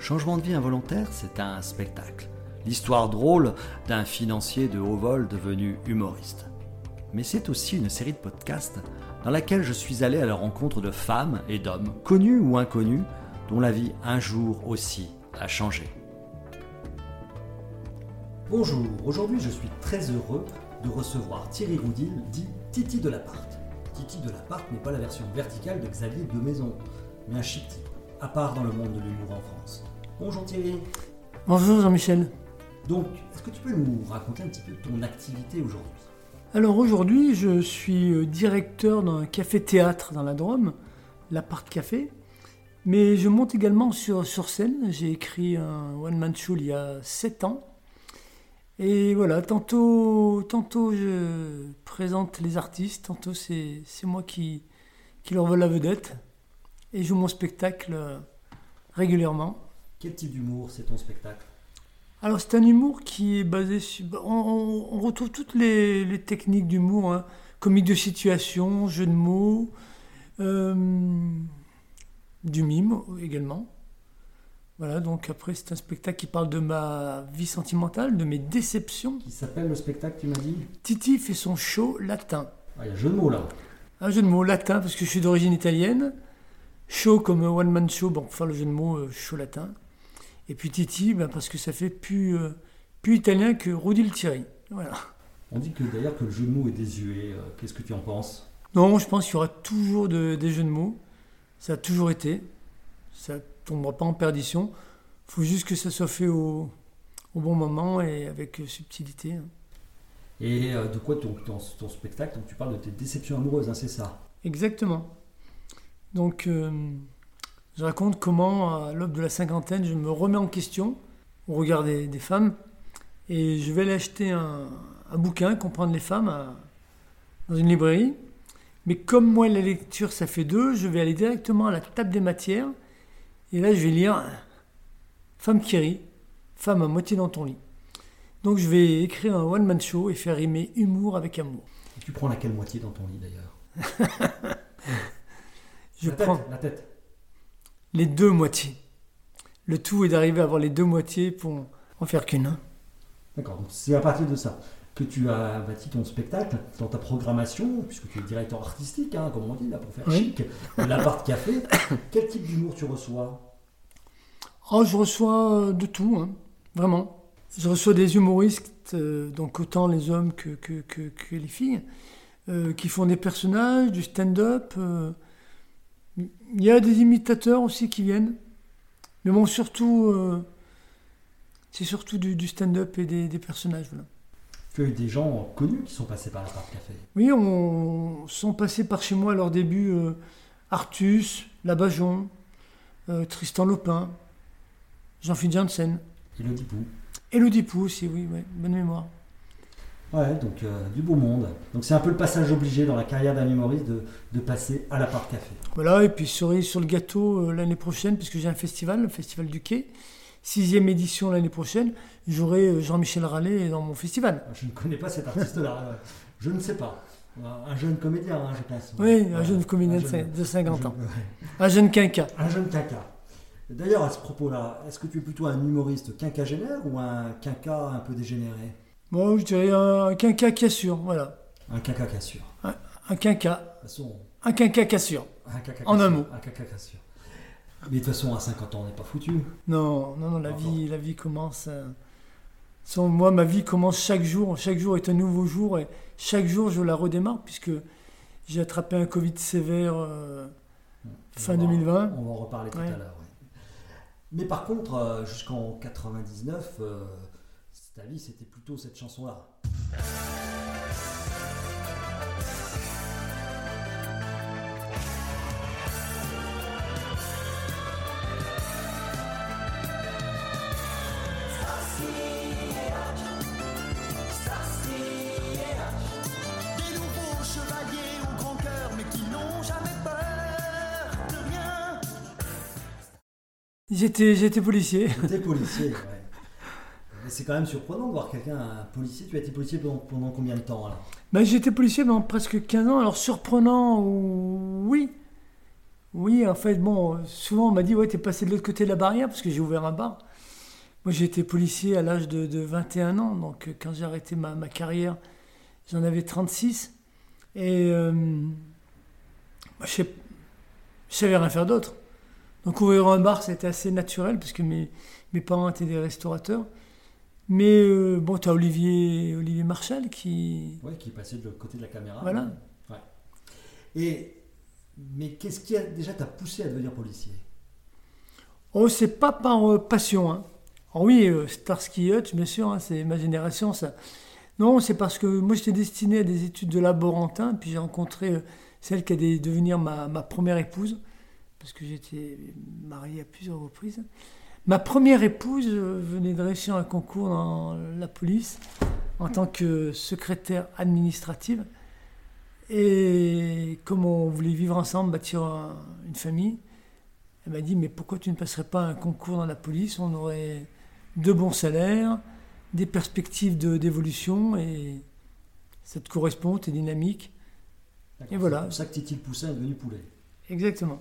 Changement de vie involontaire, c'est un spectacle. L'histoire drôle d'un financier de haut vol devenu humoriste. Mais c'est aussi une série de podcasts dans laquelle je suis allé à la rencontre de femmes et d'hommes, connus ou inconnus, dont la vie un jour aussi a changé. Bonjour, aujourd'hui je suis très heureux de recevoir Thierry Roudil, dit Titi de. Titi de n'est pas la version verticale de Xavier de Maison, mais un chic à part dans le monde de l'humour en France. Bonjour Thierry. Bonjour Jean-Michel. Donc, est-ce que tu peux nous raconter un petit peu ton activité aujourd'hui? Alors aujourd'hui, je suis euh, directeur d'un café-théâtre dans la Drôme, l'Appart Café. Mais je monte également sur, sur scène. J'ai écrit un one-man show il y a 7 ans. Et voilà, tantôt, tantôt je présente les artistes, tantôt c'est moi qui, qui leur vole la vedette. Et je joue mon spectacle euh, régulièrement. Quel type d'humour c'est ton spectacle? Alors c'est un humour qui est basé sur... On, retrouve toutes les, techniques d'humour, hein. comique de situation, jeu de mots, euh, du mime également. Voilà, donc après c'est un spectacle qui parle de ma vie sentimentale, de mes déceptions. Qui s'appelle le spectacle, tu m'as dit? Titi fait son show latin. Ah, il y a un jeu de mots là. Un jeu de mots latin parce que je suis d'origine italienne. Show comme one man show, bon, pour faire le jeu de mots, euh, show latin. Et puis Titi, ben, parce que ça fait plus, euh, plus italien que Rudil Thierry. Voilà. On dit que d'ailleurs que le jeu de mots est désuet. Euh, qu'est-ce que tu en penses? Non, je pense qu'il y aura toujours des jeux de mots. Ça a toujours été. Ça ne tombera pas en perdition. Il faut juste que ça soit fait au, bon moment et avec subtilité. Hein. Et de quoi ton, ton, spectacle? Tu parles de tes déceptions amoureuses, hein, c'est ça? Exactement. Donc, je raconte comment, à l'aube de la cinquantaine, je me remets en question au regard des, femmes et je vais aller acheter un, bouquin, Comprendre les femmes, dans une librairie. Mais comme moi, la lecture, ça fait deux, je vais aller directement à la table des matières et là, je vais lire Femme qui rit, femme à moitié dans ton lit. Donc, je vais écrire un one-man show et faire rimer humour avec amour. Et tu prends laquelle moitié dans ton lit d'ailleurs? Je la prends tête, la tête les deux moitiés. Le tout est d'arriver à avoir les deux moitiés pour en faire qu'une. Hein. D'accord, donc c'est à partir de ça que tu as bâti ton spectacle dans ta programmation, puisque tu es directeur artistique, hein, comme on dit, là, pour faire chic, de l'appart café. Quel type d'humour tu reçois? Oh, je reçois euh, de tout, hein, vraiment. Je reçois des humoristes, euh, donc autant les hommes que, que, que, les filles, euh, qui font des personnages, du stand-up. Il y a des imitateurs aussi qui viennent. Mais bon, surtout, euh, c'est surtout du, stand-up et des, personnages. Voilà. Tu as eu des gens connus qui sont passés par la part café Oui, on sont passés par chez moi à leur début. Euh, Artus, Labajon, euh, Tristan Lopin, Jean-Philippe Janssen. Elodie Pou. Elodie Pou aussi, oui, bonne mémoire. Ouais, donc euh, du beau monde. Donc c'est un peu le passage obligé dans la carrière d'un humoriste de, de, passer à la part café. Voilà, et puis cerise sur le gâteau euh, l'année prochaine, puisque j'ai un festival, le Festival du Quai. Sixième édition l'année prochaine, j'aurai euh, Jean-Michel Rallet dans mon festival. Je ne connais pas cet artiste-là, je ne sais pas. Un jeune comédien, hein, je pense. Oui, un jeune comédien de 50 ans. Un jeune quinca. Un jeune quinca. D'ailleurs, à ce propos-là, est-ce que tu es plutôt un humoriste quinquagénaire ou un quinca un peu dégénéré? Bon, je dirais un quinca cassure, voilà. Un quinca cassure. Un, un quinca. Un quinca cassure. En un mot. Un quinca cassure. Mais de toute façon, à 50 ans, on n'est pas foutu. Non, non, non, la, vie, la vie commence. Euh, moi, ma vie commence chaque jour. Chaque jour est un nouveau jour et chaque jour, je la redémarre puisque j'ai attrapé un Covid sévère euh, fin 2020. On va en reparler tout à l'heure. Mais par contre, euh, jusqu'en 99, ta vie, c'était plutôt cette chanson-là. J'étais, j'étais policier. J'étais policier, c'est quand même surprenant de voir quelqu'un, un policier. Tu as été policier pendant, combien de temps là ben, J'ai été policier pendant presque 15 ans. Alors surprenant, oui. Oui, en fait, bon, souvent on m'a dit, ouais, t'es passé de l'autre côté de la barrière parce que j'ai ouvert un bar. Moi, j'ai été policier à l'âge de, de 21 ans, donc euh, quand j'ai arrêté ma, carrière, j'en avais 36. Et euh, je savais rien faire d'autre. Donc ouvrir un bar, c'était assez naturel parce que mes, mes parents étaient des restaurateurs. Mais euh, bon, tu as Olivier, Olivier Marchal qui... Ouais, qui est passé de l'autre côté de la caméra. Voilà. Ouais. Et mais qu'est-ce qui a déjà t'a poussé à devenir policier? Oh, c'est pas par euh, passion. Hein. Alors oui, euh, Starsky Hutch, bien sûr, hein, c'est ma génération, ça. Non, c'est parce que moi, j'étais destiné à des études de laborantin, puis j'ai rencontré euh, celle qui allait devenir ma, ma première épouse, parce que j'étais marié à plusieurs reprises. Ma première épouse euh, venait de réussir un concours dans la police en tant que secrétaire administrative. Et comme on voulait vivre ensemble, bâtir un- une famille, elle m'a dit, mais pourquoi tu ne passerais pas un concours dans la police? On aurait de bons salaires, des perspectives de- d'évolution, et ça te correspond, tu es dynamique. Et voilà. C'est pour ça que Titi le Poussin est devenu poulet. Exactement.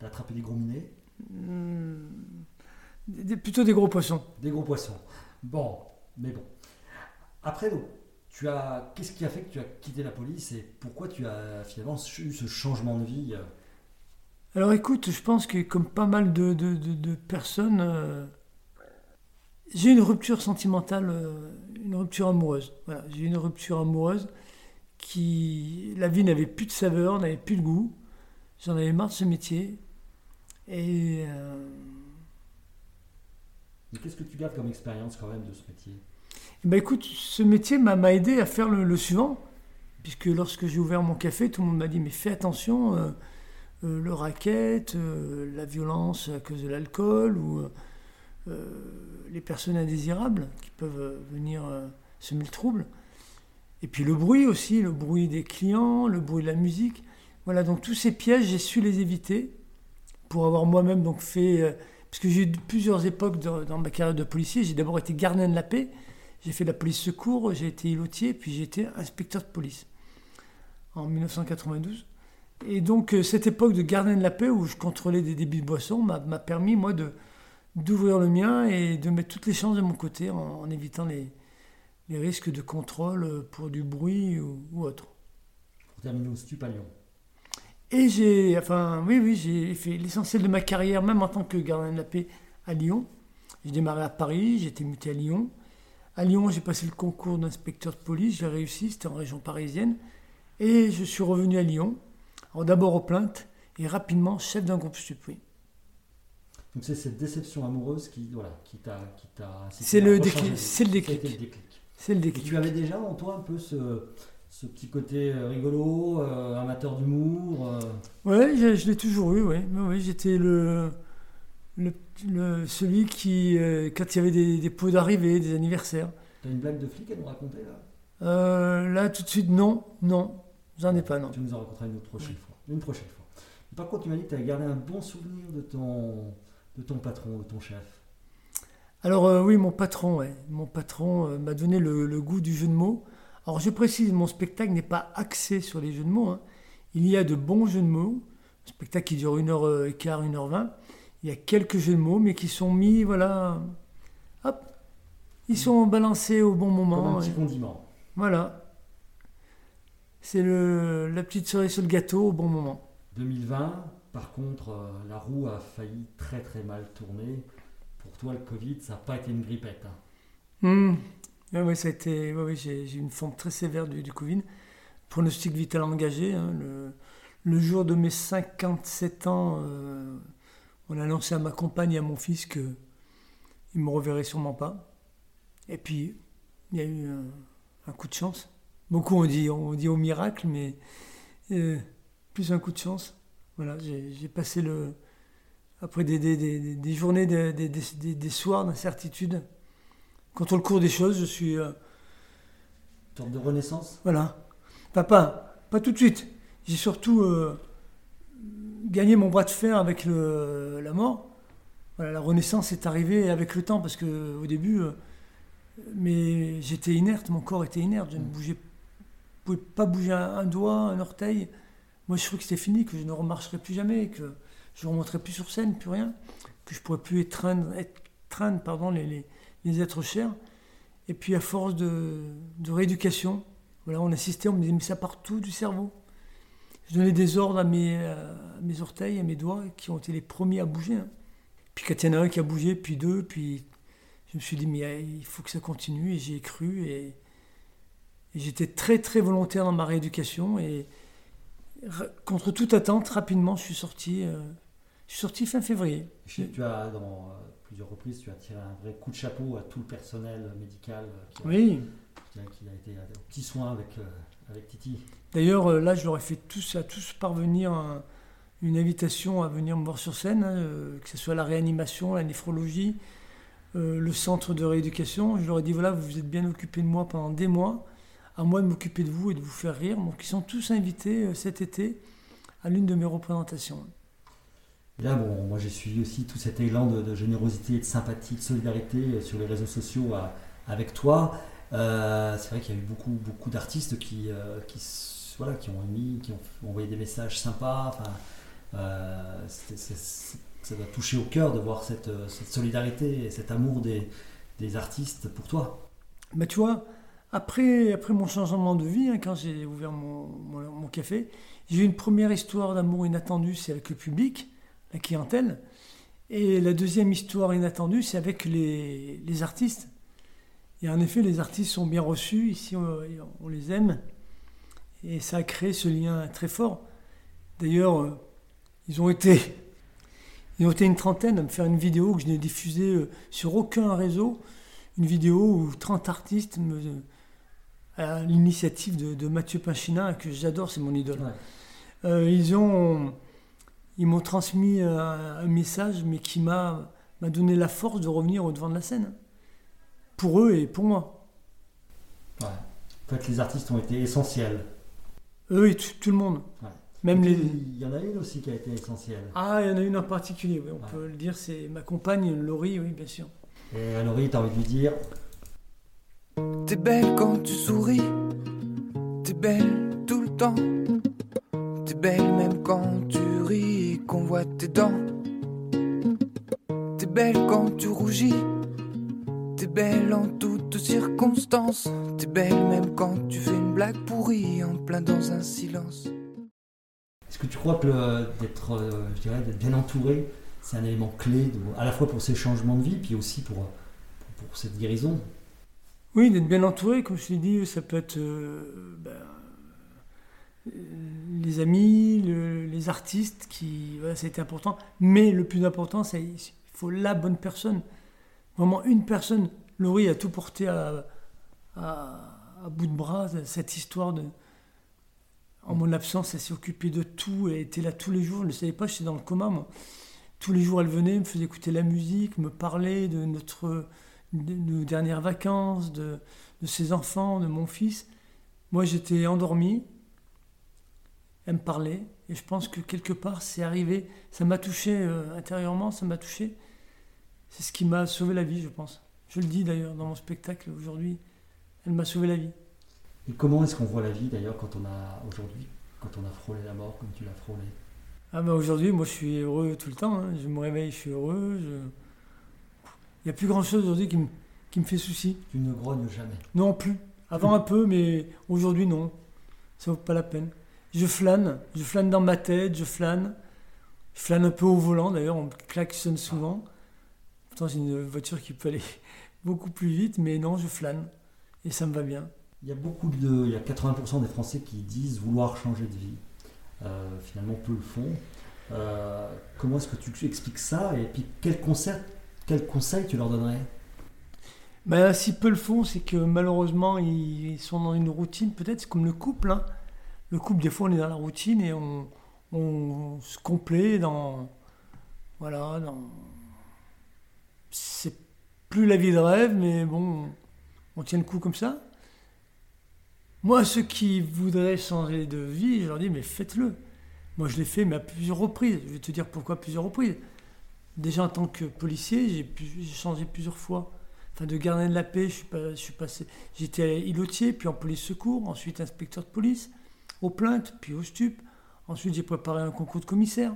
T'as attrapé des gros minets, Hmm, des- plutôt des gros poissons. des gros poissons. Bon, mais bon. Après, donc, tu as, qu'est-ce qui a fait que tu as quitté la police et pourquoi tu as finalement eu ce changement de vie euh, Alors écoute, je pense que comme pas mal de, de- de- de personnes, euh, j'ai eu une rupture sentimentale, euh, une rupture amoureuse. Voilà, j'ai eu une rupture amoureuse qui, la vie n'avait plus de saveur, n'avait plus de goût. J'en avais marre de ce métier. Et euh, Mais qu'est-ce que tu gardes comme expérience quand même de ce métier? Eh ben, écoute, ce métier m'a aidé à faire le, suivant, puisque lorsque j'ai ouvert mon café, tout le monde m'a dit mais fais attention, euh, euh, le racket, euh, la violence à cause de l'alcool ou les personnes indésirables qui peuvent venir semer le trouble. Et puis le bruit aussi, le bruit des clients, le bruit de la musique. Voilà, donc tous ces pièges, j'ai su les éviter pour avoir moi-même donc fait... parce que j'ai eu plusieurs époques dans, ma carrière de policier. J'ai d'abord été gardien de la paix, j'ai fait la police secours, j'ai été îlotier, puis j'ai été inspecteur de police en 1992. Et donc euh, cette époque de gardien de la paix où je contrôlais des débits de boissons m'a permis moi d'ouvrir le mien et de mettre toutes les chances de mon côté en, évitant les, risques de contrôle euh, pour du bruit ou, ou autre. Pour terminer au stup à Lyon. Et j'ai, enfin, oui, oui, j'ai fait l'essentiel de ma carrière, même en tant que gardien de la paix à Lyon. J'ai démarré à Paris, j'ai été muté à Lyon. À Lyon, j'ai passé le concours d'inspecteur de police, j'ai réussi, c'était en région parisienne. Et je suis revenu à Lyon, d'abord aux plaintes, et rapidement chef d'un groupe oui. Donc c'est cette déception amoureuse qui, voilà, qui t'a, qui t'a incité C'est le rechanger déclic, c'est le déclic. le. C'est le déclic. tu avais déjà en toi un peu ce, ce petit côté euh, rigolo, euh, amateur d'humour. euh, Ouais, je, je l'ai toujours eu, oui. Oui, oui, j'étais le, le, le- celui qui, euh, quand il y avait des, des pots d'arrivée, des anniversaires, T'as une blague de flic à nous raconter là? Là tout de suite, non, non, j'en ai pas, non. Tu nous en raconteras une autre prochaine fois. Une prochaine fois. Par contre, tu m'as dit que tu avais gardé un bon souvenir de ton, de ton patron, de ton chef. Alors oui, mon patron, ouais. mon patron m'a donné le, le goût du jeu de mots. Alors je précise, mon spectacle n'est pas axé sur les jeux de mots. hein. Il y a de bons jeux de mots. Un spectacle qui dure une heure euh. Il y a quelques jeux de mots, mais qui sont mis, voilà, hop, ils sont balancés au bon Comme moment. un petit et condiment. voilà. C'est la petite cerise sur le gâteau au bon moment. 2020, par contre, euh, la roue a failli très très mal tourner. Pour toi, le Covid, ça n'a pas été une grippette. hein. Hmm. Ouais, ouais, ça a été, ouais, j'ai une forme très sévère du, Covid. Pronostic vital engagé. hein, le, jour de mes 57 ans, euh, on a annoncé à ma compagne et à mon fils que il me reverrait sûrement pas. Et puis, il y a eu un, coup de chance. Beaucoup ont dit, on dit au miracle, mais euh, plus un coup de chance. Voilà, j'ai passé le. Après des, journées, des soirs d'incertitude, contre le cours des choses, je suis. euh, Une sorte de renaissance voilà. Papa, pas tout de suite. J'ai surtout euh, gagné mon bras de fer avec le- la mort. Voilà, la renaissance est arrivée avec le temps parce que au début, euh, mais j'étais inerte, mon corps était inerte, je ne bougeais, pouvais pas bouger un, un doigt, un orteil. Moi, je trouvais que c'était fini, que je ne remarcherais plus jamais, que je ne remonterais plus sur scène, plus rien, que je ne pourrais plus étreindre, étreindre pardon, les, les, êtres chers. Et puis, à force de, rééducation, voilà, on assistait, on me mais ça part tout du cerveau? Je donnais des ordres à mes, mes orteils, à mes doigts, qui ont été les premiers à bouger. Hein. Puis quand il y en a un qui a bougé, puis deux, puis je me suis dit, mais il faut que ça continue, et j'y ai cru, et, j'étais très très volontaire dans ma rééducation, et contre toute attente, rapidement, je suis sorti, euh, je suis sorti fin février. tu as, dans plusieurs reprises, tu as tiré un vrai coup de chapeau à tout le personnel médical qui a, oui. qui a, été à petits soins avec, euh, avec Titi. D'ailleurs, là, je leur ai fait tous, à tous parvenir une invitation à venir me voir sur scène, hein, que ce soit la réanimation, la néphrologie, euh, le centre de rééducation. Je leur ai dit voilà, vous vous êtes bien occupé de moi pendant des mois, à moi de m'occuper de vous et de vous faire rire. Donc ils sont tous invités euh, cet été à l'une de mes représentations. Là, bon, moi j'ai suivi aussi tout cet élan de, générosité, de sympathie, de solidarité euh, sur les réseaux sociaux avec toi. c'est vrai qu'il y a eu beaucoup, beaucoup d'artistes qui, voilà, qui ont émis, qui ont envoyé des messages sympas. Ça doit toucher au cœur de voir cette, euh, solidarité et cet amour des, artistes pour toi. Mais tu vois, après, après mon changement de vie, hein, quand j'ai ouvert mon, café, j'ai eu une première histoire d'amour inattendue, c'est avec le public, la clientèle. Et la deuxième histoire inattendue, c'est avec les, artistes. Et en effet, les artistes sont bien reçus, ici on, les aime. Et ça a créé ce lien très fort. D'ailleurs, euh, ils ont été ils ont été une trentaine à me faire une vidéo que je n'ai diffusée euh, sur aucun réseau. Une vidéo où 30 artistes, me, à l'initiative de, Mathieu Pachina, que j'adore, c'est mon idole. Euh, ils ont, ils m'ont transmis un, message, mais qui m'a, m'a donné la force de revenir au devant de la scène. Pour eux et pour moi. Ouais. En fait, les artistes ont été essentiels. Eux et tout, le monde. Même Il y en a une aussi qui a été essentielle. Ah, il y en a une en particulier, on peut le dire, c'est ma compagne Laurie, oui, bien sûr. Et Laurie, t'as envie de lui dire T'es belle quand tu souris, t'es belle tout le temps. Tes dents. T'es belle quand tu rougis, t'es belle en toutes circonstances. T'es belle même quand tu fais une blague pourrie en plein dans un silence. Est-ce que tu crois que d'être, euh, je dirais, d'être bien entouré, c'est un élément clé, à la fois pour ces changements de vie, puis aussi pour, pour, cette guérison? Oui, d'être bien entouré, comme je l'ai dit, ça peut être euh, ben, les amis, les artistes, qui, voilà, été important. Mais le plus important, c'est il faut la bonne personne. Vraiment une personne. Laurie a tout porté à, bout de bras, cette histoire de, en mon absence, elle s'est occupée de tout, elle était là tous les jours, je ne savais pas, j'étais dans le coma, moi. Tous les jours, elle venait, me faisait écouter la musique, me parlait de, notre, nos dernières vacances, de, ses enfants, de mon fils. Moi, j'étais endormi, me parlait, et je pense que quelque part, c'est arrivé, ça m'a touché euh, intérieurement, ça m'a touché. C'est ce qui m'a sauvé la vie, je pense. Je le dis d'ailleurs dans mon spectacle aujourd'hui, elle m'a sauvé la vie. Et comment est-ce qu'on voit la vie d'ailleurs quand on a aujourd'hui, quand on a frôlé la mort comme tu l'as frôlé? Ah ben aujourd'hui, moi je suis heureux tout le temps. Hein. Je me réveille, je suis heureux. Il n'y a plus grand-chose aujourd'hui qui me, qui me fait souci. Tu ne grognes jamais? Non plus. Avant un peu, mais aujourd'hui non. Ça vaut pas la peine. Je flâne, je flâne dans ma tête, je flâne. Je flâne un peu au volant d'ailleurs, on klaxonne souvent. Pourtant c'est une voiture qui peut aller beaucoup plus vite, mais non, je flâne. Et ça me va bien. Il y a beaucoup de, il y a 80% des Français qui disent vouloir changer de vie. Euh, finalement, peu le font. Euh, comment est-ce que tu expliques ça Et puis, quel conseil, quel conseil tu leur donnerais? Ben, Si peu le font, c'est que malheureusement, ils sont dans une routine. Peut-être c'est comme le couple. Hein. Le couple, des fois, on est dans la routine et on, se complaît dans. Voilà, dans. C'est plus la vie de rêve, mais bon, on tient le coup comme ça. Moi, ceux qui voudraient changer de vie, je leur dis, mais faites-le. Moi, je l'ai fait, mais à plusieurs reprises. Je vais te dire pourquoi plusieurs reprises. Déjà, en tant que policier, j'ai changé plusieurs fois. Enfin, de gardien de la paix, je suis, pas, passé. J'étais îlotier, puis en police secours, ensuite inspecteur de police, aux plaintes, puis au stup. Ensuite, j'ai préparé un concours de commissaire.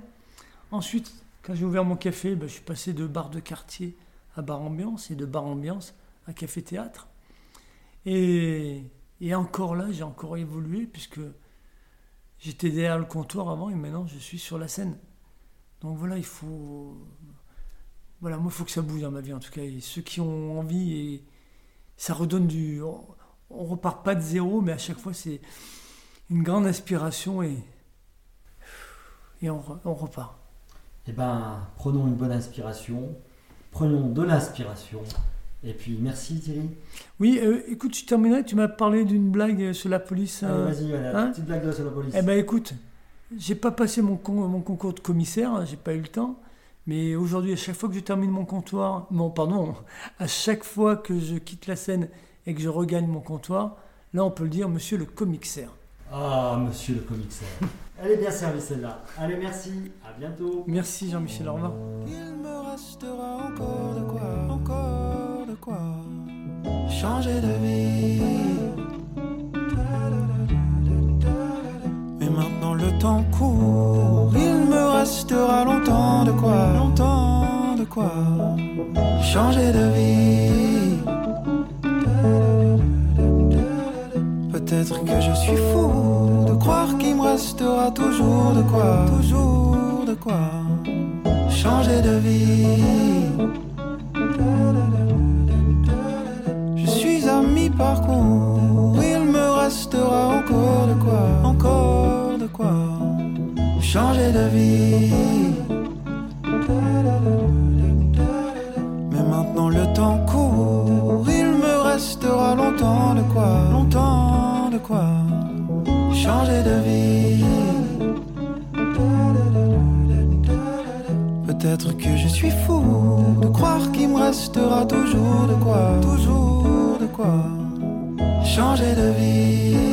Ensuite, quand j'ai ouvert mon café, ben, je suis passé de bar de quartier à bar ambiance et de bar ambiance à café-théâtre. Et, et encore là, j'ai encore évolué puisque j'étais derrière le comptoir avant et maintenant je suis sur la scène. Donc voilà, il faut. Voilà, moi, il faut que ça bouge dans ma vie en tout cas. Et ceux qui ont envie, et ça redonne du. On repart pas de zéro, mais à chaque fois, c'est une grande aspiration et. Et on, on repart. Eh ben, prenons une bonne inspiration, prenons de l'inspiration. Et puis, merci Thierry. Oui, euh, écoute, je terminerai. Tu m'as parlé d'une blague sur la police. Allez, euh, vas-y, voilà, hein petite blague de sur la police. Eh ben écoute, j'ai pas passé mon, con- mon concours de commissaire, hein, j'ai pas eu le temps. Mais aujourd'hui, à chaque fois que je termine mon comptoir, non, pardon, à chaque fois que je quitte la scène et que je regagne mon comptoir, là on peut le dire, monsieur le commissaire. Ah, monsieur le commissaire. Elle est bien servie celle-là. Allez, merci. À bientôt. Merci Jean-Michel, au revoir. Il me restera encore de quoi, encore de quoi changer de vie. Mais maintenant le temps court, il me restera longtemps de quoi, longtemps de quoi changer de vie. Peut-être que je suis fou de croire qu'il me restera toujours de quoi, toujours de quoi changer de vie. Je suis à mi-parcours, il me restera encore de quoi, encore de quoi changer de vie. Mais maintenant le temps court, il me restera longtemps de quoi, longtemps de quoi changer de vie. Peut-être que je suis fou de croire qu'il me restera toujours de quoi, toujours de quoi changer de vie.